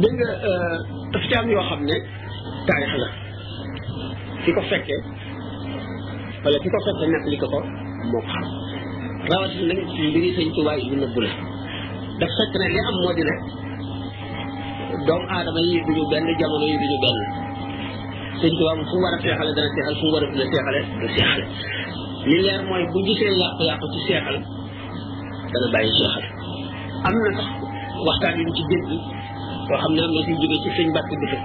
dégg nga euh, daf ci am yoo xam ne taarix la ki ko fekkee wala ki ko fekkee nekk li ko ko moo xam rawatina nag ci mbiri sëñ Tuubaa yi nëbbu la daf fekk ne li am moo di ne doomu aadama yi duñu benn jamono yi duñu benn sëñ Tuubaa fu mu war a seexale dana seexal fu mu war a dina seexale du seexale li leer mooy bu gisee yàqu-yàqu ci seexal dana bàyyi seexal am na sax waxtaan yu ñu ci dégg yoo xam ne am na suñ jógee ci sëñ Mbàkke Buso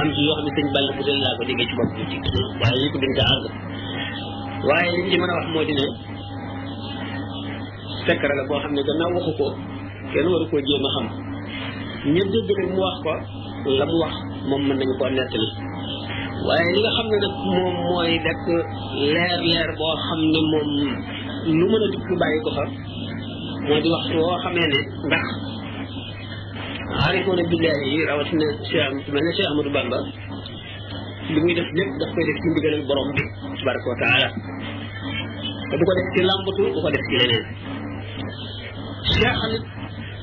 am ci yoo xam ne sëñ Balla Buso laa ko déggee ci bopp bi ci waaye yëpp dañ ko àgg waaye li ci mën a wax moo di ne secret la boo xam ne gannaaw waxu ko kenn waru koo jéem a xam ña dégg nag mu wax ko la mu wax moom mën nañu koo nettali waaye li nga xam ne nag moom mooy dekk leer leer boo xam ne moom lu mën a dikk bàyyi ko fa moo di waxtu woo xamee ne ndax aarifoona billahi yi rawatina Cheikh mel na Cheikh Amadou Bamba li muy def lépp daf koy def ci ndigalal borom bi tabaraka wa taala te du ko def ci làmbatu du ko def ci leneen Cheikh nit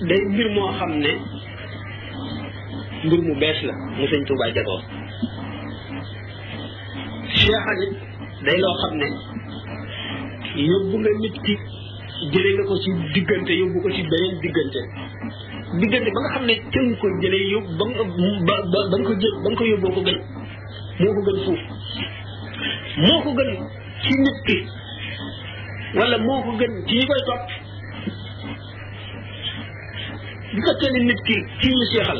day mbir moo xam ne mbir mu bees la mu sëñ Tuubaa jagoo Cheikh nit day loo xam ne yóbbu nga nit ki jëlee nga ko ci diggante yóbbu ko ci beneen diggante diggante ba nga xam ne tënk ko jëlee yóbbu ba nga ba ba ba nga ko jël ba nga ko yóbboo ko gën moo ko gën fuuf moo ko gën ci nit ki wala moo ko gën ci ñi koy topp bu fekkee ne nit ki ci ñu seexal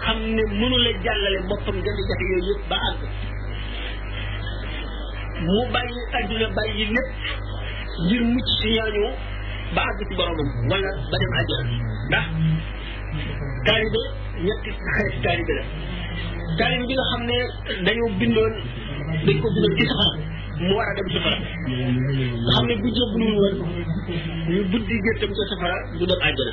xam ne mënul a jàllale boppam jafe-jafe yooyu yëpp ba àgg mu bàyyi adduna bàyyi lépp ngir mucc ci ñooñu ba àgg ci boromam wala ba dem àjjana ndax taalibe ñetti xeeti taalibe la taalibe bi nga xam ne dañoo bindoon dañ ko bindoon ci safara mu war a dem safara nga xam ne bu jébbalu woon ñu buddi gëttam ca safara du dem àjjana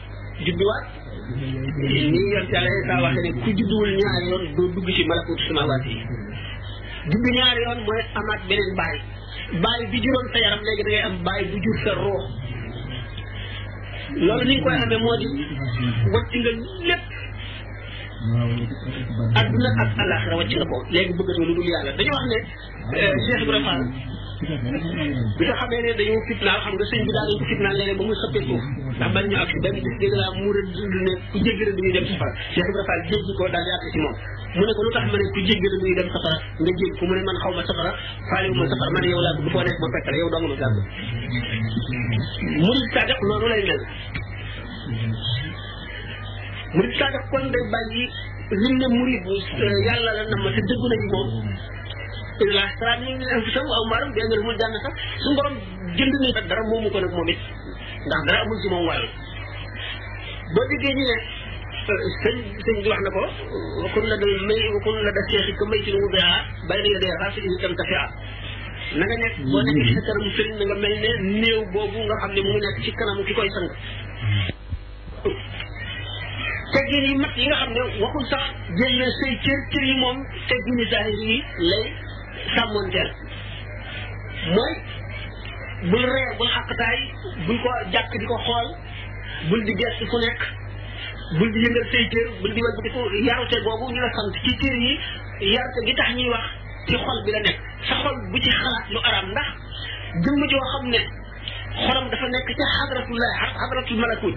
judduwaat nii yoon ci yàlla Isaa waxe ne ku judduwul ñaari yoon doo dugg ci malakutu samawaat yi juddu ñaari yoon mooy amaat beneen baay baay bi juróon sa yaram léegi da ngay am baay bu jur sa ruux loolu ni nga koy amee moo di wàcc nga lépp adduna ak alaxira wàcc nga ko léegi bëggatoo lu dul yàlla dañu wax ne eh, Cheikh Ibrahima bi nga xamee ne dañoo fitnaal xam nga sëñ bi daal dañ ko fitnaal léeg-léeg ba muy xëppee suuf ndax bañ ñu ak benn bis dégg laa mu rëdd ne ku jéggi rëdd muy dem safara Cheikh Ibrahima Fall jéggi ko daal yàq ci moom mu ne ko lu tax ma ne ku jéggi rëdd muy dem safara nga jéggi ko mu ne man xaw ma safara faalewu ma safara man yow laa ko bu foo nekk ma fekkale yow dong ma gàgg murid sadiq loolu lay mel murid sadiq kon day bàyyi lim ne murid yàlla la nam ma te dëggu na ci moom illa salaam yi min anfusihim aw maalum bi anna lahumul janna sax suñu borom jënd ni sax dara moomu ko nag moom it ndax dara amul ci moom wàll boo déggee ñu ne sëñ sëñ bi wax na ko wakun la dal may wakun la da seexi ka may ci lu mu baa bàyyi na yodee xaar si isi tam tafia na nga nekk boo nekk ci sa kanamu sëriñ na nga mel ne néew boobu nga xam ne mu ngi nekk ci kanamu ki koy sang teggin yi mag yi nga xam ne waxul sax jël na say cër cër yi moom teggini zahir yi lay sàmmoonteel mooy bul reer bul xaqtaay bul ko jàkk di ko xool bul di gerte fu nekk bul di yëngal say cër bul di wal di ko yarute boobu ñu la sant ci cër yi yarute gi tax ñuy wax ci xol bi la nekk sa xol bu ci xalaat lu araam ndax jëmm joo xam ne xorom dafa nekk ca xadratullah xadratul malakut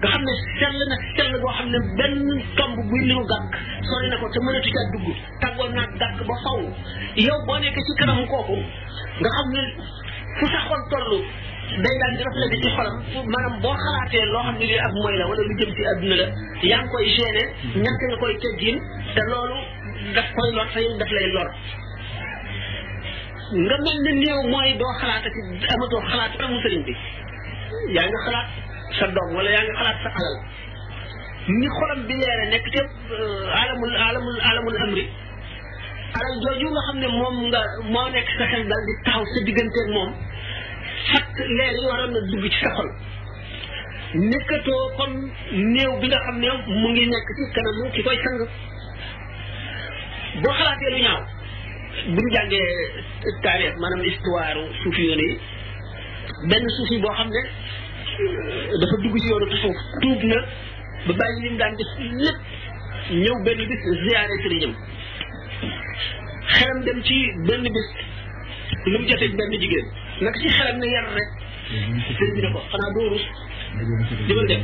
nga xam ne sell na sell boo xam ne benn tomb buy limu gàkk sori na ko te mënatu caa dugg tàggoon naa gàkk ba faw yow boo nekkee ci kanamu kooku nga xam ne fu sa xol toll day daal di reflété ci xolam maanaam boo xalaatee loo xam ne lii ak mooy la wala lu jëm ci adduna la yaa ngi koy gêné ñàkk nga koy teggin te loolu daf koy lor te yow daf lay lor nga mel ne néew mooy doo xalaat ak amatoo xalaat amu sëriñ bi yaa nga xalaat sa doom wala yaa nga xalaat sa alal ni xolam bi leere nekk ca euh, alamul alamul alamul amri alal jooju nga xam ne moom nga moo nekk sa xel daal di taxaw sa digganteeg moom fat leer yi waroon na dugg ci sa xol nekkatoo comme néew bi nga xam ne mu ngi nekk ci kanamu ki koy sang boo xalaatee lu ñaaw bu ñu jàngee taarix maanaam histoire suufi yoon yi benn suufi boo xam ne dafa dugg ci yoonu tasawuf tuub na ba bàyyi lim daan def lépp ñëw benn bis ziyaare sëriñam xelam dem ci benn bis lu mu jotee benn jigéen naka ci xelam ne yar rek sëñ bi ne ko xanaa doo rus li ma def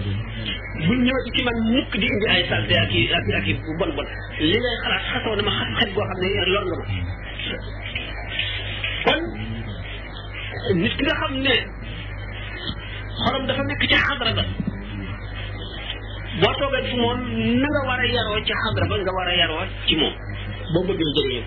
buñ ñëwati ci man mukk di indi ay salte ak i ak i ak i bon bon li ngay xalaat xasoo na ma xas xet goo xam ne lor nga ma kon nit ki nga xam ne xorom dafa nekk ci xadra ba boo toogee fu moom na nga war a yaroo ci xadra ba nga war a yaroo ci moom boo bëggee jëriñoo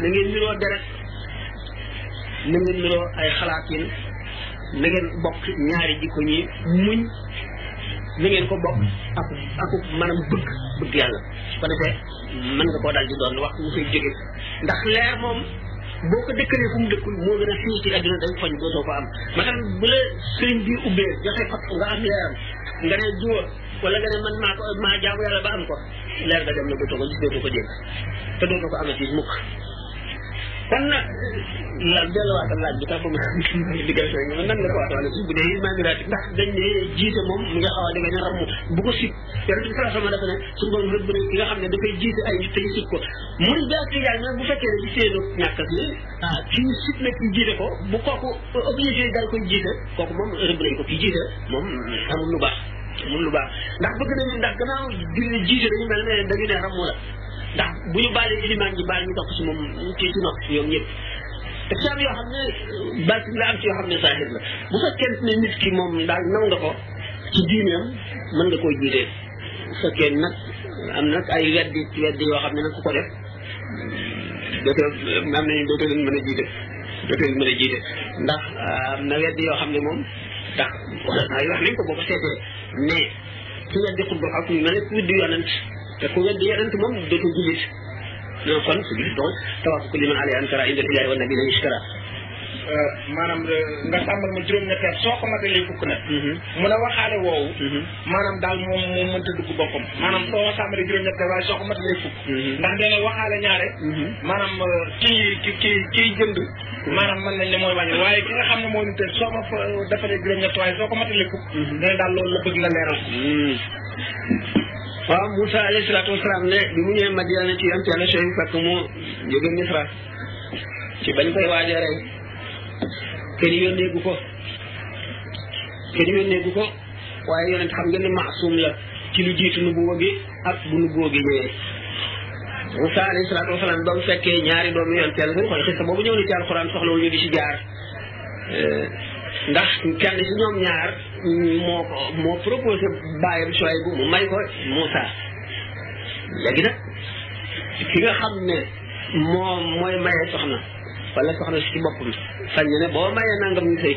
na ngeen niroo deret na ngeen niroo ay xalaatin na ngeen bokk ñaari jikko ñi muñ na ngeen ko bokk ak aku maanaam bëgg bëgg yàlla su ko defee mën nga koo dal di doon wax ñu koy jóge ndax leer moom boo ko dëkkalee fu mu dëkkul moo gën a fii ci àdduna day foñ dootoo ko am maanaam bu la sëriñ bi ubbee joxe fat nga am leeram nga ne jiwa wala nga ne man maa ko maa jaamu yàlla ba am ko leer ga dem na dootu ko gis dootu ko dégg te dootu ko amati mukk kon nag la delluwaatal laaj bi tax ba mu digal sooy nga nan nga ko waatoo nag bu dee maa ngi raati ndax dañ ne jiite moom mu nga xaw a demee ne ramm bu ko sib yonent bi sallallahu alayhi wasallam dafa ne suñu borom rëbb na ki nga xam ne dafay jiite ay nit te ñu sib ko mun bi ak tijaan nag bu fekkee ne ci seenu ñàkk ak li ah ci ñu sib nag ñu jiite ko bu kooku obligé dal koy jiite kooku moom rëbb nañ ko ki jiite moom amul lu baax moom lu baax ndax bëgg nañu ndax gannaaw julli jiite dañu mel ne dañu ne ramu la ndax bu ñu baalee ilimaan ji baal ñu topp si moom ci ci nopp ñoom ñëpp te ci am yoo xam ne baatin la am ci yoo xam ne saahir la bu fekkee ne nit ki moom daal naw nga ko ci diineem mën nga koo jiite bu fekkee nag am nag ay weddi weddi yoo xam ne nag ku ko def dootoo am nañu dootoo leen mën a jiite dootoo leen mën a jiite ndax am na weddi yoo xam ne moom ndax wala saa yi wax nañ ko boo ko seetee ne ku weddi xutba ak ñu mel ne ku weddi yonent te ku weddi yonent moom dootu jullit non kon su jullit doon tawaaf ku liman alayhi antara indal ilahi wa nabi la yushkara maanaam nga sàmmal ma juróom-ñetteel soo ko matalee fukk nag mu ne waxaale woowu maanaam daal moom moom mënta dugg boppam maanaam soo sàmmalee juróom-ñetteel waaye soo ko matalee fukk ndax dana waxaale ñaare maanaam kii kii kii jënd maanaam mën nañ ne mooy wàññi waaye ki nga xam ne moo ñu tëj soo ma fa defalee juróom-ñett waaye soo ko matalee fukk ne daal loolu la bëgg nga leeral waaw Moussa alayhi salaatu wasalaam ne bi mu ñëwee Madiana ci yonent yàlla Shuayb fekk mu jóge Misra ci bañ koy waaj a rey kenn yónneegu ko kenn yónneegu ko waaye yonent xam ngeen ne maasum la ci lu jiitu nu bu wëggi ak bu nu bu wëggi ñëwee Moussa alayhi salaatu wasalaam ba mu fekkee ñaari doomu yonent yàlla suñu xool xista boobu ñëw na ci alxuraan soxla wu ñu di ci jaar euh, ndax kenn ci ñoom ñaar moo ko moo proposé bàyyam Suwaybu mu may ko Moussa léegi nag ki nga xam ne moom mooy maye soxna wala soxna si ci boppam sañ ne boo mayee nangam ñu sëy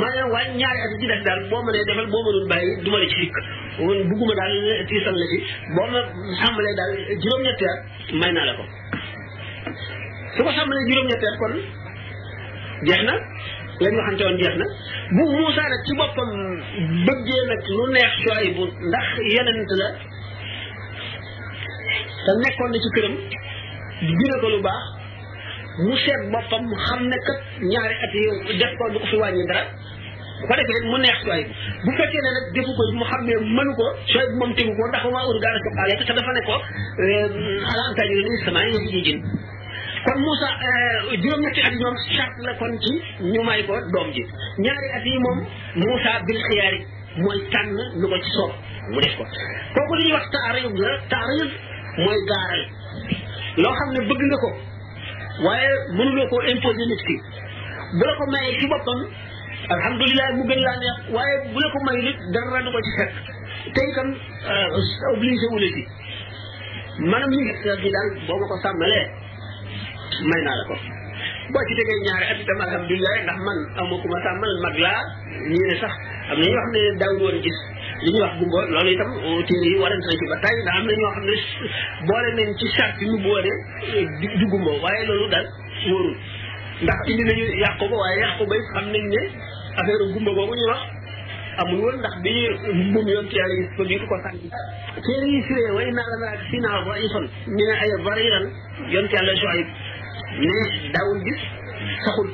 ma ne waaye ñaari at ci def daal boo mënee defal boo mënul bàyyi du ma la ci sikk bugguma daal tiisal la ci boo ma sàmbalee daal juróom-ñetti at may naa la ko su ko sàmbalee juróom-ñetti at kon jeex na lañ waxante woon jeex na bu Moussa nag ci boppam bëggee nag lu neex sooy bu ndax yonent la te nekkoon na ci këram dina ko lu baax mu seet boppam xam ne kat ñaari at yi def ko du ko fi wàññi dara bu ko defee mu neex sooy bu fekkee ne nag defu ko mu xam ne mënu ko sooy moom tegu ko ndax waa ur gaara soqaale te dafa ne ko euh, alantaaj la ni sama yow ji jin kon Moussa euh, juróom-ñetti at yi moom charte la kon ci ñu may ko doom ji ñaari at yi moom Moussa bil xiyaari mooy tànn lu ko ci soob mu def ko kooku li ñuy wax taarayub la taarayub mooy gaaral loo xam ne bëgg nga ko waaye mënuloo koo imposer nit ki bu la ko mayee ci boppam alhamdulilah mu gën laa neex waaye bu la ko may nit dara du ko ci fekk te itam euh, obligé wu la ci maanaam li nga gi daal boo ma ko sàmmalee may naa la ko boo ci tegee ñaari at itam alhamdulilah ndax man amu ko ma sàmmal mag laa ñii ne sax am na ñoo xam ne daaw woon gis li ñuy wax gumba loolu itam téere yi warante na ci ba tey ndax am na ñoo xam ne boole nañ ci charte yi mu boole du gumba waaye loolu daal wóorul ndax indi nañu yàqu ba waaye yàqu ba xam nañ ne affaire gumba boobu ñu wax amul woon ndax bi mbum yoon ci yàlla ko bi ko sànni téere yi firee way naa la maraak si naa ba ifan ñu ne ay bariran yoon ci yàlla Shuayb ne daawul gis saxul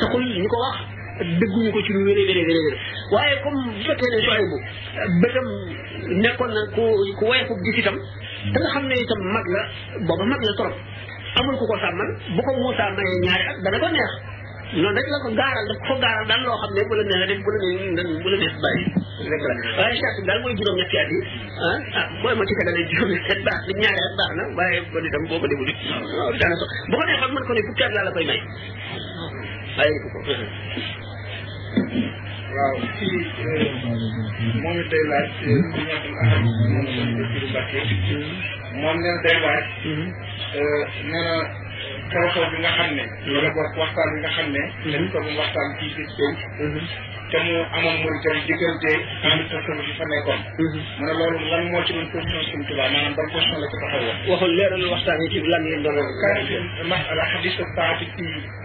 saxul ñu ko wax dëgguñu ko ci lu wéré wéré wéré waaye comme bu fekkee ne soxay bu bëtam nekkoon na ku ku woyefu gis itam te nga xam ne itam mag la booba mag la trop amul ku ko sàmmal bu ko Moussa mayee ñaari at dana ko neex noonu rek la ko gaaral daf ko gaaral daal loo xam ne bu la neexee def bu la neexee bu la neex bàyyi rek la waaye charte bi daal mooy juróom-ñetti at yi ah ah booy ma ci tegalee juróom-ñetti at baax na ñaari at baax na waaye kon itam boo ko deful it waaw daanaka bu ko neexoon mën ko ne fukki at laa la koy may bàyyi ko waaw ci moom it day laaj ci ñaxul ahad moom sëñ Bassirou Mbacké moom neen day laaj nee na xew-xew bi nga xam ne wala boog waxtaan bi nga xam ne dañ ko doon waxtaan ci biir penc te mu amoon Mauritanie diggante en personne bi fa nekkoon. Mhm. mu ne loolu lan moo ci doon position suñu tubaab maanaam ban position la ci taxawoon. waxul leeral waxtaan yi ci lan lañ doon wax. kàddu masala xadis saati ci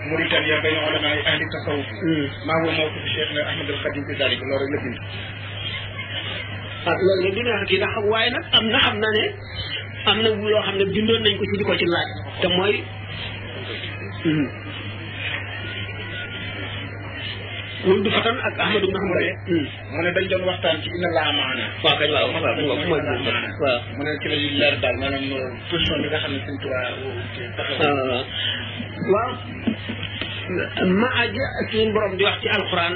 Mauritanie ya bayna ulama yi ahli tasawuf. Mhm. maa ngi moo ko fi Cheikh Ahmed al Khadim ci dalik loolu rek la bind. ah loolu la dina kii ndax waaye nag am na xam na ne. am na yoo xam ne bindoon nañ ko ci di ko ci laaj te mooy hmm. wul du fatan ak ahmadu ibn hanbal hmm. mu ne dañ doon waxtaan ci inna laa maana waaw kañ waaw waaw mu ngoog mooy waaw mu ne ci la ñuy leer daal maanaam euh, position bi nga xam ne suñ tuwaa waaw ma aja suñu borom di wax ci alquran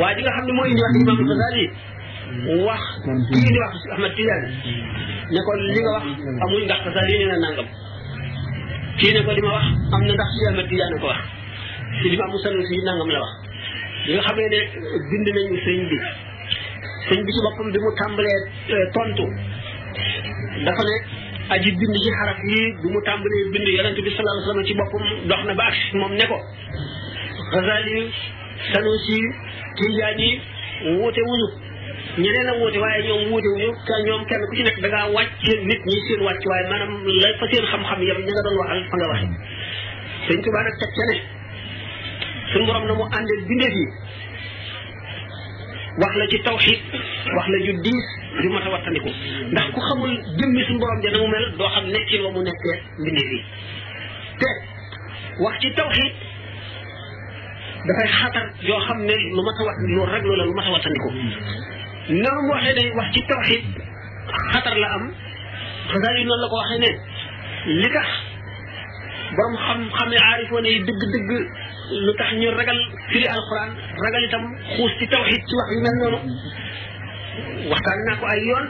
waa ji nga xam ne moo indi wax imam Xasaali wax kii di wax Ahmad Tidiane ne ko li nga wax amuñ ndax Xasaali nee na nangam kii ne ko li ma wax am na ndax si Ahmad Tidiane ko wax si li ma amu sanu si nangam la wax li nga xamee ne bind nañu sëñ bi sëñ bi ci boppam bi mu tàmbalee euh, tontu dafa ne aji bind ci xaraf yi bi mu tàmbalee bind yonent bi sallallahu alayhi wasallam ci boppam dox na ba ak moom ne ko Xasaali Sanusi Tijaani wuute wuñu ñeneen a wuute waaye ñoom wuute wuñu te ñoom kenn ku ci nekk da ngaa wàcc nit ñi seen wàcc waaye maanaam la fa seen xam-xam yam ña nga doon waxal fa nga waxe sëñ Tuubaa nag teg ca ne suñu borom na mu àndee bindeef yi wax la ci tawxiid wax la ju diis ju mat a wattandiku ndax ku xamul jëmmi suñu borom ja na mu mel doo xam nekkin wa mu nekkee mbindee bi te wax ci tawxiid dafay xatar yoo xam ne lu ma sa wat lu rek loola lu ma sa wattandiku na mu waxee ne wax ci tawxiid xatar la am xasaar yi noonu la ko waxee ne li tax borom xam-xam ne aarifoon yi dëgg-dëgg lu tax ñu ragal firi alxuraan ragal itam xuus ci tawxiid ci wax yu mel noonu waxtaan naa ko ay yoon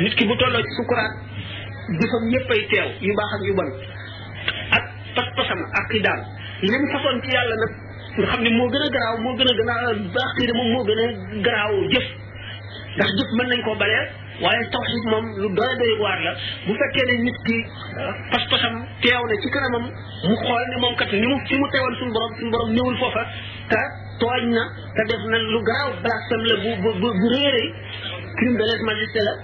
nit ki bu tolloo ci sukuraat jëfam ñëpp ay teew yu baax ak yu bon ak pas-pasam ak i daal li mu fasoon ci yàlla nag nga xam ne moo gën a garaaw moo gën a gën a baax kii de moom moo gën a garaaw jëf ndax jëf mën nañ koo balee waaye tawxiid moom lu doy doy waar la bu fekkee ne nit ki pas-pasam teew na ci kanamam mu xool ne moom kat ni mu fi mu teewoon suñu borom suñu borom ñëwul foofa te tooñ na te def na lu garaaw blasphème la bu bu bu réeré crime de lèse-majesté la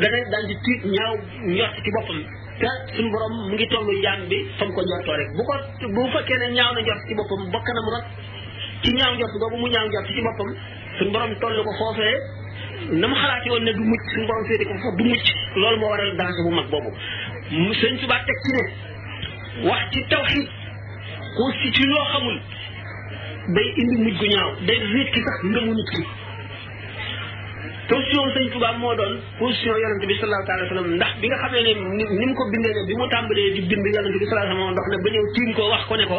da ngay daal di tiit ñaaw njort ci boppam te suñu borom mu ngi tollu jaam bi fa mu ko njortoo rek bu ko bu fekkee ne ñaaw na njort ci boppam ba kanam rot ci ñaaw njort boobu mu ñaaw njort ci boppam suñu borom toll ko foofee na mu xalaati woon ne du mucc suñu borom féete ko foofu du mucc loolu moo waral danger bu mag boobu mu sëñ Tuubaa teg ci ne wax ci tawxiid ko si ci loo xamul day indi mujj gu ñaaw day réet ki sax ngëmu nit ki position sëñ Tuubaa moo doon position yonente bi sallallahu alayhi wa sallam ndax bi nga xamee ne ni mu ko bindee ne bi mu tàmbalee di bind yonente bi sallallahu alayhi wa sallam dox na ba ñëw tiim ko wax ko ne ko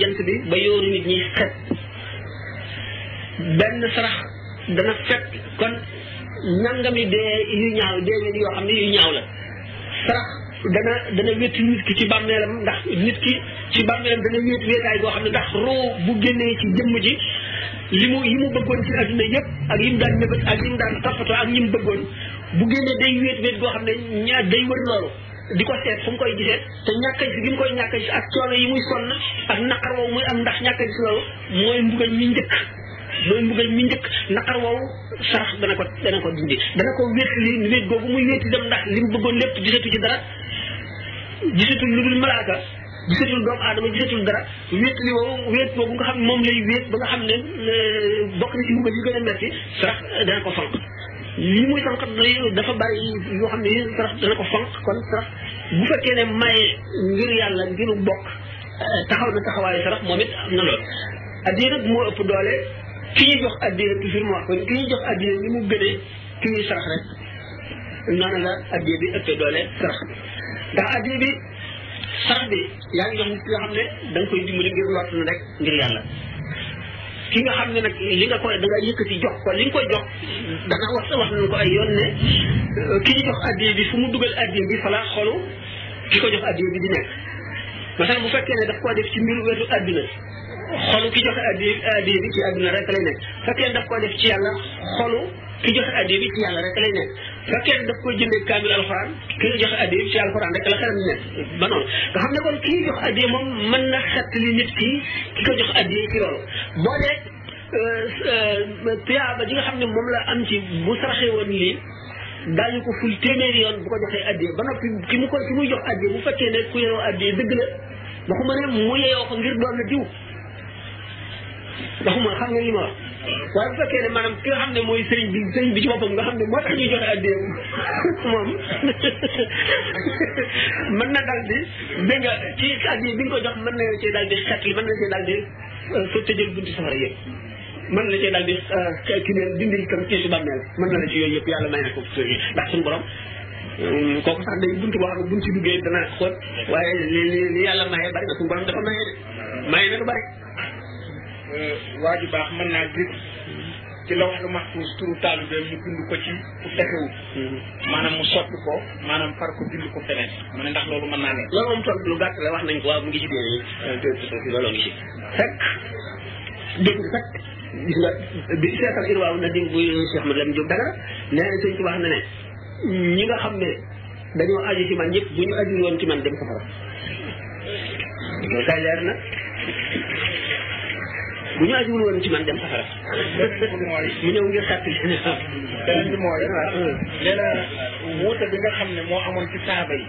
jant bi ba yoonu nit ñi xet benn sarax dana fekk kon nangami dee yu ñaaw dee leen yoo xam ne yu ñaaw la sarax dana dana wétti nit ki ci bàmmeelam ndax nit ki ci bàmmeelam dana wéet wéetaay boo xam ne ndax roo bu génnee ci jëmm ji li mu yi mu bëggoon ci adduna yëpp ak yi mu daan nëbët ak yi mu daan toppatoo ak ñi mu bëggoon bu génnee day wéet wéet goo xam ne ñaar day wër loolu di ko seet fu mu koy gisee te ñàkk a gis gi mu koy ñàkk a gis ak coono yi muy sonn ak naqar woowu muy am ndax ñàkk a gis loolu mooy mbugal mi njëkk mooy mbugal mi njëkk naqar woowu sarax dana ko dana ko dindi dana ko wéet li wéet googu muy wéet dem ndax li mu bëggoon lépp gisatu ci dara gisatul lu dul malaaka gisatul doomu aadama gisatul dara wéet li woowu wéet boobu nga xam ne moom lay wéet ba nga xam ne euh, bokk na ci mbugal yu gën a metti sarax dana ko fanq li muy fanq dafa bari yoo xam ne sarax dana ko fanq kon sarax bu fekkee ne maye ngir yàlla ngiru bokk euh, taxaw na taxawaayu sarax moom it am na loolu addiya nag moo ëpp doole ki ñuy jox addiya toujours mu wax ko ki ñuy jox addiya ni mu gënee ki ñuy sarax rek noonu la addiya bi ëppee doole sarax bi ndax addiya bi sarax bi yaa ngi jox nit ki nga xam ne da nga koy dimbali ngir lott na rek ngir yàlla ki nga xam ne nag li nga koy da nga yëkkati jox ko li nga koy jox dana wax wax nañ ko ay yoon ne ki ñu jox addiya bi fu mu dugal addiya bi fa la xolu ki ko jox addiya bi di nekk masalan bu fekkee ne daf koo def ci mbiru wetu adduna xolu ki joxe addi addi bi ci àdduna rek lay nekk fekkee daf koo def ci yàlla xolu ki joxe addi bi ci yàlla rek lay nekk fekkee daf koo jëndee kaamil alxuraan ki joxe addi bi ci alxuraan rek la xelam di nekk ba noonu nga xam ne kon kii jox addi moom mën na xett li nit ki ki ko jox addi ci loolu boo dee tuyaaba ji nga xam ne moom la am ci bu saraxee woon lii daañu ko ful téeméeri yoon bu ko joxee addi ba noppi ki mu ko ki muy jox addi bu fekkee ne ku yoroo addi dëgg la waxuma ne mu yeyoo ko ngir doon na diw waxuma xam nga li ma wax waaye bu fekkee ne maanaam ki nga xam ne mooy sëriñ bi sëriñ bi ci boppam nga xam ne moo tax ñuy joxe addeem moom mën na dal di dégg nga ci addi bi nga ko jox mën na ci dal di xet li mën na ci dal di euh, soo tëjal bunti safara yëpp mën na cee daal di euh, ki leen dindi itam ci si bàmmeel mën na la ci yooyu yëpp yàlla may na ko ci suñu ndax suñu borom euh, kooku sax day buntu boo xam ne buñ ci duggee dana xóot waaye li li li yàlla maye bari na suñu borom dafa maye de maye na lu bari euh, waa ju baax mën naa gis ci la wax lu maxfuus turu taalibe mu bind ko ci ku fexewu mm-hmm. maanaam mu soppi ko maanaam far ko bind ko feneen mu ne ndax loolu mën naa ne loolu moom tontu lu gàtt la wax nañ ko waaw mu ngi ci biir yi loolu ngi ci fekk dégg nga fekk gis nga bi seetal irwaaw na dégg bu Cheikh Ahmad Lam Diop dara nee na sëñ Tuubaa na ne ñi nga xam ne dañoo aju ci man ñëpp bu ñu aju woon ci man dem safara loolu kay leer na bu ñu ajuwul woon ci man dem safara mu ñëw ngir xàtt beneen bi mooy nee na wuute bi nga xam ne moo amoon ci saaba yi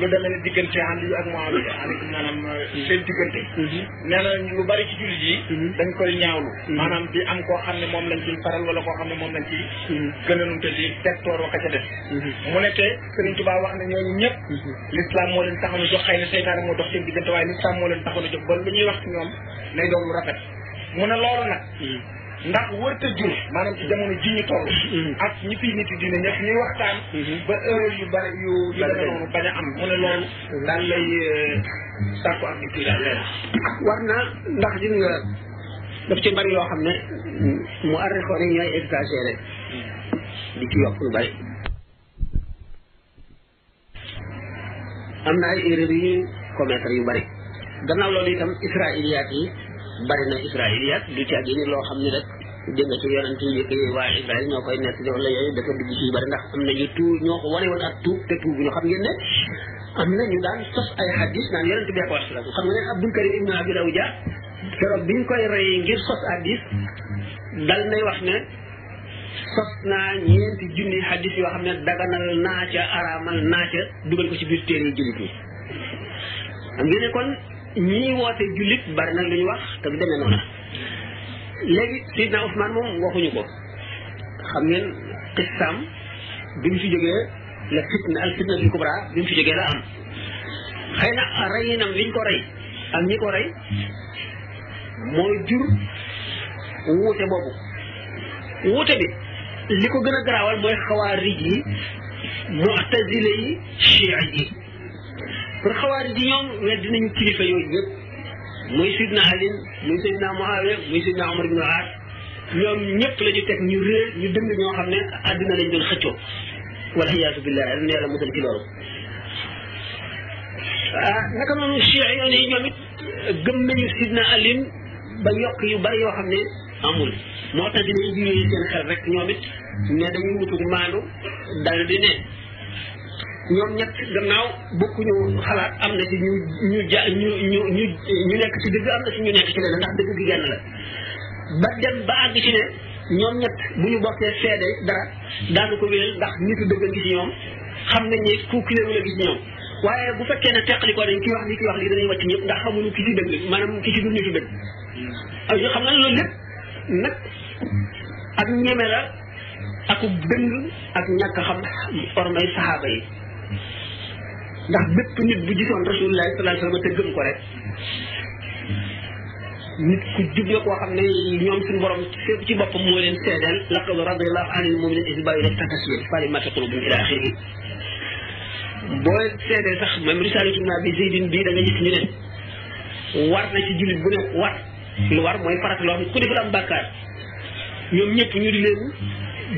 lu demee ne diggante ànd yu ak Muawiya aleykum maanaam euh, seen diggante mhm. nee na lu bari ci jullit yi mhm. dañ koy ñaawlu mhm. maanaam di am koo xam ne moom lañ ciy faral wala koo xam ne moom lañ ciy gën a nunte di teg toor wa ka ca def mu ne te Sëriñ Tuubaa wax ne ñooñu ñëpp l'islam moo leen taxoon a jox xëy na seytaane moo dox seen diggante waaye l'islam moo leen taxoon a jox ba lu ñuy wax ci ñoom nay doon lu rafet mu ne loolu nag ndax wërta jur maanaam ci jamono ji ñu toll mm-hmm. ak ñi fi nit dina ñëpp ñuy waxtaan mm-hmm. ba erreur yu bari yu yu demee noonu bañ a am mu ne loolu mm-hmm. daal lay euh, sàkku ak nit yi daal leer war na ndax gis nga daf ci bari yoo xam ne mu arrixoon yi ñooy exagéré di ci yokk lu bari am na ay erreur yu commettre yu bari gannaaw loolu itam israiliyaat yi bari na israiliyaat du ci àgg loo xam ne rek dégg nga ci yonent yi njëkk yi waa Israël ñoo koy nekk wala yooyu dafa dugg ci yu bari ndax am na ñu tuub ñoo ko wane woon ak tuub te tuub ñu xam ngeen ne am na ñu daan sos ay xadis naan yonent bee ko wax la xam nga ne Abdul Karim ibn Abi Rawja keroog bi ñu koy rey ngir sos xadis dal nay wax ne sos naa ñeenti junni xadis yoo xam ne daganal naa ca araamal naa ca dugal ko ci biir téere yi jullit yi xam ngeen ne kon ñii woote jullit bari na lu ñu wax te du demee noonu léegi Seydina Ousmane moom waxuñu ko xam ngeen xistaam bi mu fi jógee la fitna al fitna bi kubra bi mu fi jógee la am xëy na reyinam liñ ko rey ak ñi ko rey mooy jur wuute boobu wuute bi li ko gën a garaawal mooy xawaarij yi mu'tazile yi chia yi pour xawaarij yi ñoom weddi nañu kilifa yooyu yëpp muy sidna alin muy sidna muawiya muy sidna omar ibn al-aas ñoom ñëpp la ñu teg ñu réer ñu dëng ñoo xam ne àdduna lañ doon xëccoo wala iyaasu billah yàlla na yàlla musal ci loolu ah naka noonu chia yoon yi ñoom it gëm nañu sidna alin ba yokk yu bari yoo xam ne amul moo tax dina indi yooyu seen xel rek ñoom it ne dañuy wutuk maandu dal di ne ñoom ñett gannaaw bokkuñu xalaat am na ci ñu ñu ja ñu ñu ñu ñu nekk ci dëgg am na ci ñu nekk ci leneen ndax dëgg gi genn la ba dem ba àgg ci ne ñoom ñett bu ñu bokkee seede dara daanu ko wéyal ndax nitu dëgg ngi ci ñoom xam nañ ne ku kiléwu la ngi ci ñoom waaye bu fekkee ne teqali ko dañ ki wax li ki wax li danañ wàcc ñëpp ndax xamuñu ki ci dëgg maanaam ki ci dund ci dëgg ak yoo xam nga loolu lépp nag ak ñeme la ak dëng ak ñàkk xam ormay saxaaba yi ndax bépp nit bu gisoon rasulullah sallallahu alayhi wasallam te gëm ko rek nit ku jub la koo xam ne ñoom suñu borom fépp ci boppam moo leen seedeel laqad radiyallahu anil mu'minina iz yubayyi'unaka tahta ash-shajara falamma taqulu ila akhirih boo seetee sax même risaale ci naa bi zeydin bii da nga gis ñu ne war na ci jullit bu ne war lu war mooy farat loo xam ku deful am bàkkaar ñoom ñëpp ñu di leen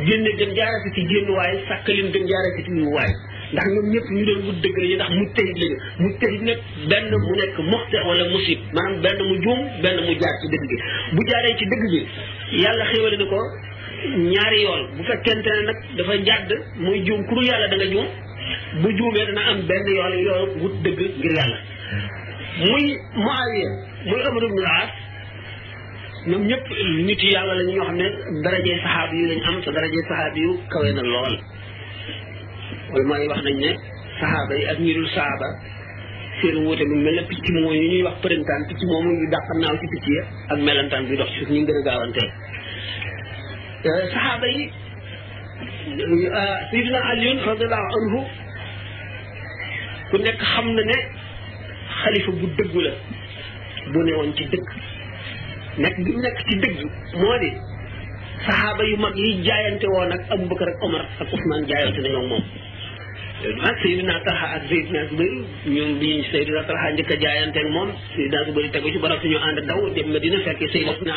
génne gën jaarati ci génn waaye sàkk leen gën jaarati ci ñu waaye ndax ñoom ñëpp ñu doon wut dëgg lañu ndax mu tëyit lañu mu tëyit nag benn mu nekk moxte wala musib maanaam benn mu juum benn mu jaar ci dëgg gi bu jaaree ci dëgg gi yàlla xéwale na ko ñaari yoon bu fekkente ne nag dafa jàdd muy juum ku dul yàlla da nga juum bu juumee dana am benn yoon yoon wut dëgg ngir yàlla muy Muawiya muy Amr ibn al-As ñoom ñëpp nit yi yàlla la ñoo xam ne darajee saxaab yu lañ am te darajee saxaab yu kawe na lool wala mooy wax nañ ne saxaaba yi ak ñi dul saxaaba seen wuute mu mel ne picc mooy yi ñuy wax përintaan picc moomu ñu dàq naaw ci picc ya ak melantaan bi dox ci suuf ñu gën a gaawantee saxaaba yi Seydina Aliyun radiallahu anhu ku nekk xam na ne xalifa bu dëggu la bu ne woon ci dëgg nekk bi mu nekk ci dëgg moo di saxaaba yu mag yi jaayante woon ak Abubakar ak Omar ak Ousmane jaayante nañoo moom ak Seydina Talha ak Seydina Zubayr ñoom bi Seydina Talha njëkk a jaayante ak moom Seydina Zubayr tegu ci barab suñu ànd daw dem Medina fekk Seydina